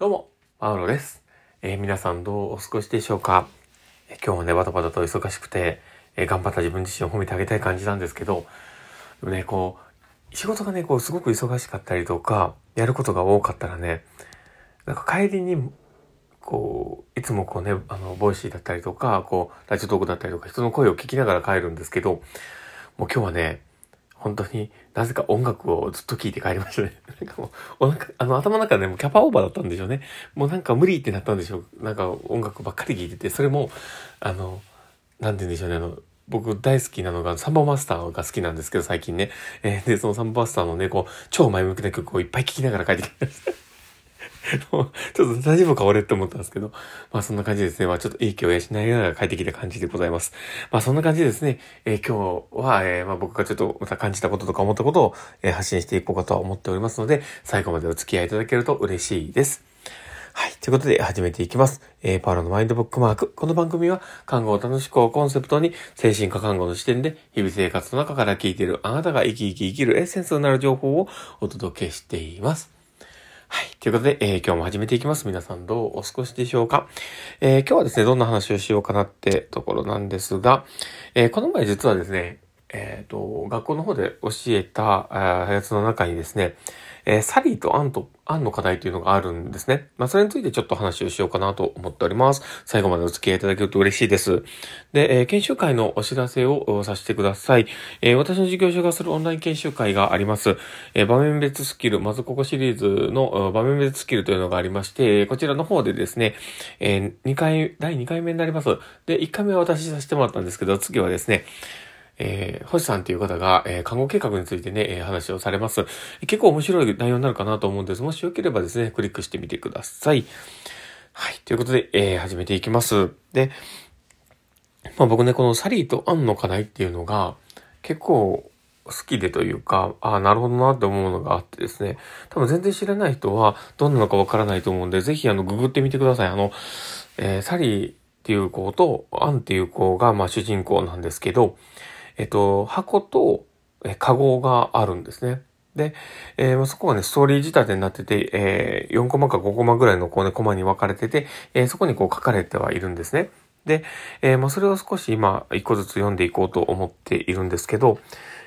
どうも、パウロです。えー、皆さんどうお過ごしでしょうか、えー、今日もね、バタバタと忙しくて、えー、頑張った自分自身を褒めてあげたい感じなんですけど、でもね、こう、仕事がね、こう、すごく忙しかったりとか、やることが多かったらね、なんか帰りに、こう、いつもこうね、あの、 Voicy だったりとか、こう、 Radiotalk だったりとか、人の声を聞きながら帰るんですけど、もう今日はね、本当になぜか音楽をずっと聴いて帰りましたね。なんかもう、お腹、あの頭の中でもキャパオーバーだったんでしょうね。もうなんか無理ってなったんでしょう。なんか音楽ばっかり聴いてて、それも、あの、なんて言うんでしょうね、あの、僕大好きなのがサンバマスターが好きなんですけど、最近ね。えー、で、そのサンバマスターのね、こう、超前向きな曲をいっぱい聴きながら帰ってきました。ちょっと大丈夫か俺って思ったんですけど、まあそんな感じですね。まあちょっといい気を養いながら帰ってきた感じでございます。まあそんな感じですね。えー、今日は、えー、まあ僕がちょっとまた感じたこととか思ったことを、え、発信していこうかとは思っておりますので、最後までお付き合いいただけると嬉しいです。はい。ということで始めていきます。えー、パウロのマインドブックマーク。この番組は、看護を楽しくをコンセプトに、精神科看護の視点で、日々生活の中から聞いているあなたが生き生き生きるエッセンスになる情報をお届けしています。ということで、えー、今日も始めていきます。皆さんどうお過ごしでしょうか、えー、今日はですね、どんな話をしようかなってところなんですが、えー、この前実はですね、えっ、と、学校の方で教えたやつの中にですね、えー、サリーとアンと、アンの課題というのがあるんですね。まあ、それについてちょっと話をしようかなと思っております。最後までお付き合いいただけると嬉しいです。で、えー、研修会のお知らせをさせてください。えー、私の事業所がするオンライン研修会があります。え場面別スキル、まずここシリーズの場面別スキルというのがありまして、こちらの方でですね、え2回、第2回目になります。で、1回目は私させてもらったんですけど、次はですね、えー、星さんという方が、えー、看護計画についてね、えー、話をされます。結構面白い内容になるかなと思うんです。もしよければですね、クリックしてみてください。はい。ということで、えー、始めていきます。で、まあ僕ね、このサリーとアンの課題っていうのが、結構好きでというか、ああ、なるほどなって思うのがあってですね、多分全然知らない人はどんなのかわからないと思うんで、ぜひあの、ググってみてください。あの、えー、サリーっていう子とアンっていう子が、まあ主人公なんですけど、えっと、箱と、え、カゴがあるんですね。で、えー、そこはね、ストーリー仕立てになってて、えー、4コマか5コマぐらいのこうね、コマに分かれてて、えー、そこにこう書かれてはいるんですね。で、えー、まあ、それを少し今、一個ずつ読んでいこうと思っているんですけど、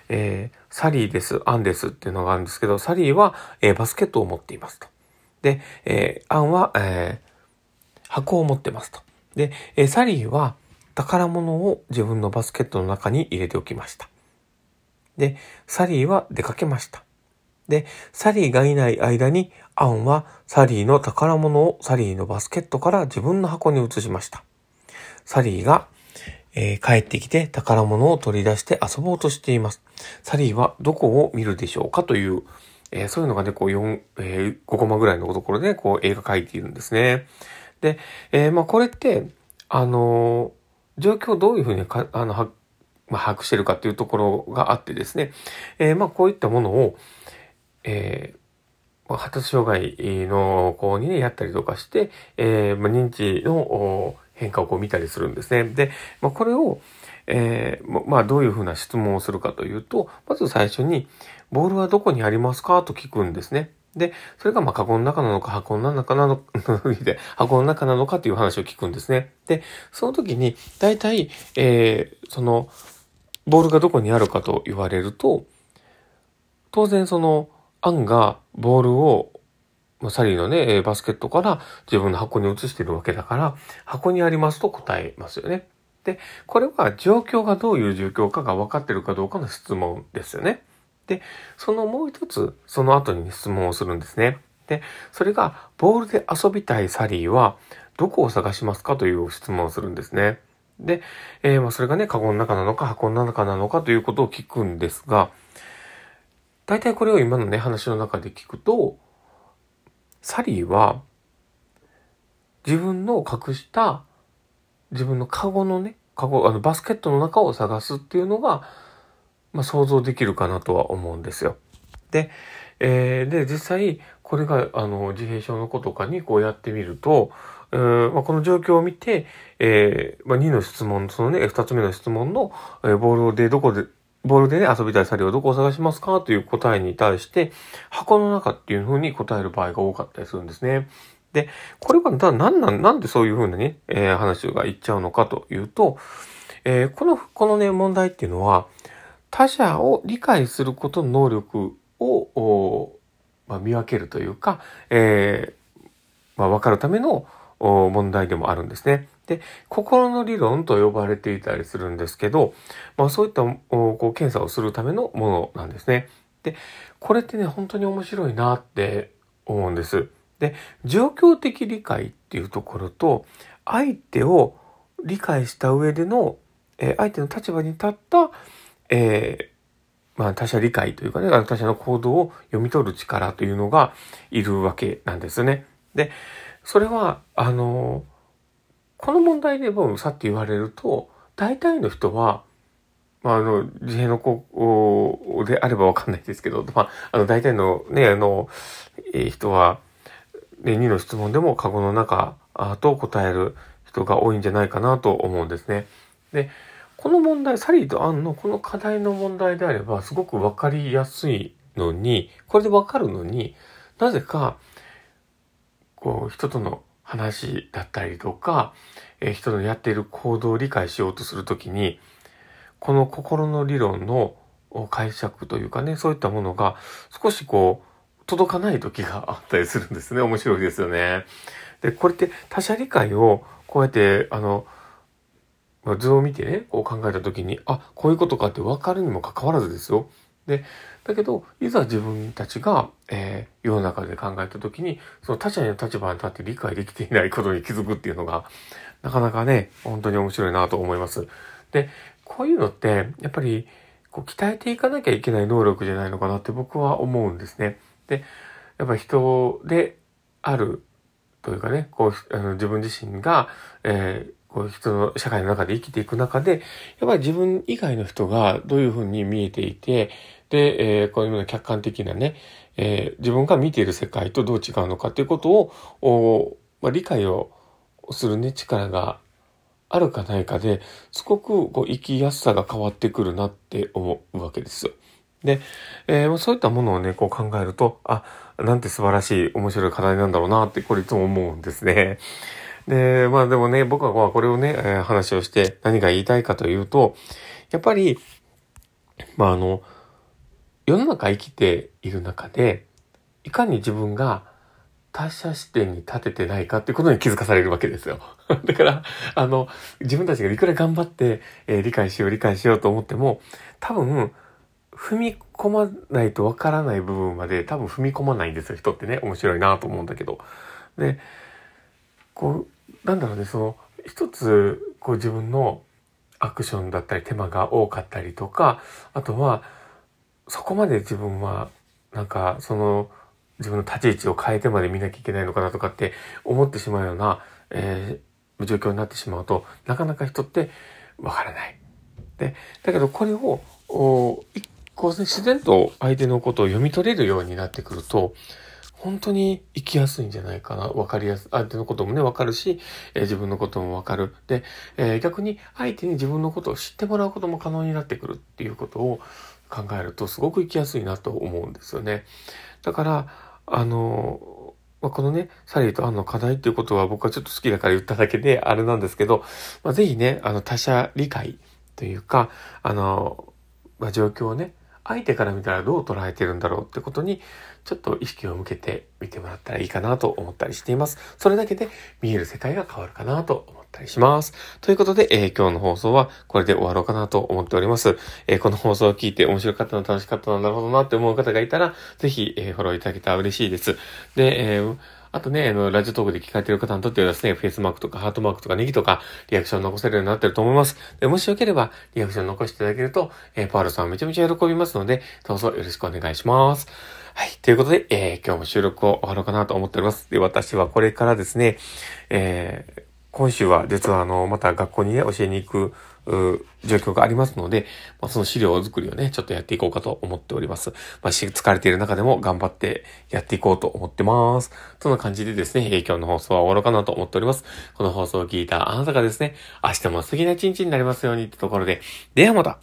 えー、サリーです、アンですっていうのがあるんですけど、サリーは、えー、バスケットを持っていますと。で、えー、アンは、えー、箱を持ってますと。で、えー、サリーは、宝物を自分のバスケットの中に入れておきました。で、サリーは出かけました。で、サリーがいない間に、アンはサリーの宝物をサリーのバスケットから自分の箱に移しました。サリーが、えー、帰ってきて宝物を取り出して遊ぼうとしています。サリーはどこを見るでしょうかという、えー、そういうのがね、こう4、えー、5コマぐらいのところで、こう映画描いているんですね。で、えー、まあこれって、あの状況をどういうふうにか、あの、まあ、把握してるかっていうところがあってですね、えー、まあ、こういったものを、えー、発達障害の子にね、やったりとかして、えー、まあ、認知の変化をこう見たりするんですね。で、まあ、これを、えー、まあ、どういうふうな質問をするかというと、まず最初に、ボールはどこにありますか？と聞くんですね。で、それがまあ、カゴの中なのか、箱の中なのか、箱の中なのかという話を聞くんですね。で、その時に、大体、えー、その、ボールがどこにあるかと言われると、当然その、アンがボールを、まあ、サリーのね、バスケットから自分の箱に移しているわけだから、箱にありますと答えますよね。で、これは状況がどういう状況かが分かってるかどうかの質問ですよね。で、そのもう一つ、その後に質問をするんですね。で、それが、ボールで遊びたいサリーは、どこを探しますかという質問をするんですね。で、えー、まあそれがね、カゴの中なのか箱の中なのかということを聞くんですが、大体これを今のね、話の中で聞くと、サリーは、自分の隠した自分のカゴのね、カゴ、あの、バスケットの中を探すっていうのが、まあ、想像できるかなとは思うんですよ。で、えー、で、実際、これが、あの、自閉症の子とかにこうやってみると、えーまあ、この状況を見て、えーまあ、2の質問、そのね、2つ目の質問の、えー、ボールでどこで、ボールでね、遊びたいサリをどこを探しますかという答えに対して、箱の中っていうふうに答える場合が多かったりするんですね。で、これはだ、なんなん、なんでそういうふうなね、えー、話が言っちゃうのかというと、えー、この、このね、問題っていうのは、他者を理解することの能力を、まあ、見分けるというか、えー、まあ、分かるための問題でもあるんですね。で、心の理論と呼ばれていたりするんですけど、まあ、そういったこう検査をするためのものなんですね。で、これってね、本当に面白いなって思うんです。で、状況的理解っていうところと、相手を理解した上での、えー、相手の立場に立った、えー、まあ他者理解というかね、他者の行動を読み取る力というのがいるわけなんですね。で、それは、あの、この問題でもさって言われると、大体の人は、まあ、あの、自閉の子であればわかんないですけど、まあ、あの、大体のね、あの、えー、人は、ね、2の質問でもカゴの中と答える人が多いんじゃないかなと思うんですね。で、この問題、サリーとアンのこの課題の問題であればすごくわかりやすいのに、これでわかるのに、なぜか、こう、人との話だったりとか、えー、人のやっている行動を理解しようとするときに、この心の理論の解釈というかね、そういったものが少しこう、届かない時があったりするんですね。面白いですよね。で、これって他者理解をこうやって、あの、図を見てね、こう考えた時に、あ、こういうことかって分かるにもかかわらずですよ。で、だけど、いざ自分たちが、えー、世の中で考えた時に、その他者の立場に立って理解できていないことに気づくっていうのが、なかなかね、本当に面白いなと思います。で、こういうのって、やっぱり、こう鍛えていかなきゃいけない能力じゃないのかなって僕は思うんですね。で、やっぱ人であるというかね、こう、あの自分自身が、えー、こういう人の社会の中で生きていく中で、やっぱり自分以外の人がどういうふうに見えていて、で、えー、こういうような客観的なね、えー、自分が見ている世界とどう違うのかということを、おまあ、理解をするね、力があるかないかで、すごくこう生きやすさが変わってくるなって思うわけですよ。で、えー、そういったものをね、こう考えると、あ、なんて素晴らしい、面白い課題なんだろうなって、これいつも思うんですね。で、まあでもね、僕はこれをね、え、話をして何が言いたいかというと、やっぱり、まああの、世の中生きている中で、いかに自分が他者視点に立ててないかっていうことに気づかされるわけですよ。だから、あの、自分たちがいくら頑張って、えー、理解しよう理解しようと思っても、多分、踏み込まないとわからない部分まで多分踏み込まないんですよ、人ってね。面白いなと思うんだけど。で、こう、なんだろうね、その、一つ、こう自分のアクションだったり手間が多かったりとか、あとは、そこまで自分は、なんか、その、自分の立ち位置を変えてまで見なきゃいけないのかなとかって思ってしまうような、えー、状況になってしまうと、なかなか人ってわからない。で、だけどこれを、一こう、自然と相手のことを読み取れるようになってくると、本当に生きやすいんじゃないかな。わかりやすい、相手のこともね、わかるし、えー、自分のこともわかる。で、えー、逆に相手に自分のことを知ってもらうことも可能になってくるっていうことを考えると、すごく生きやすいなと思うんですよね。だから、あの、まあ、このね、サリーとアンの課題っていうことは僕はちょっと好きだから言っただけであれなんですけど、まあ、ぜひね、あの他者理解というか、あの、まあ、状況をね、相手から見たらどう捉えてるんだろうってことに、ちょっと意識を向けてみてもらったらいいかなと思ったりしています。それだけで見える世界が変わるかなと思ったりします。ということで、えー、今日の放送はこれで終わろうかなと思っております。えー、この放送を聞いて面白かったの楽しかったのなるほどなって思う方がいたら、ぜひ、えー、フォローいただけたら嬉しいです。で、えーあとね、あの、ラジオトークで聞かれてる方にとってはですね、フェイスマークとかハートマークとかネギとか、リアクション残せるようになってると思います。でもしよければ、リアクション残していただけると、えー、パールさんめちゃめちゃ喜びますので、どうぞよろしくお願いします。はい。ということで、えー、今日も収録を終わろうかなと思っております。で、私はこれからですね、えー、今週は実はあの、また学校にね、教えに行く、状況がありますので、まあ、その資料作りをね、ちょっとやっていこうかと思っております。まあ、疲れている中でも頑張ってやっていこうと思ってます。そんな感じでですね、今日の放送は終わろうかなと思っております。この放送を聞いたあなたがですね、明日も素敵な一日になりますようにってところで、ではまた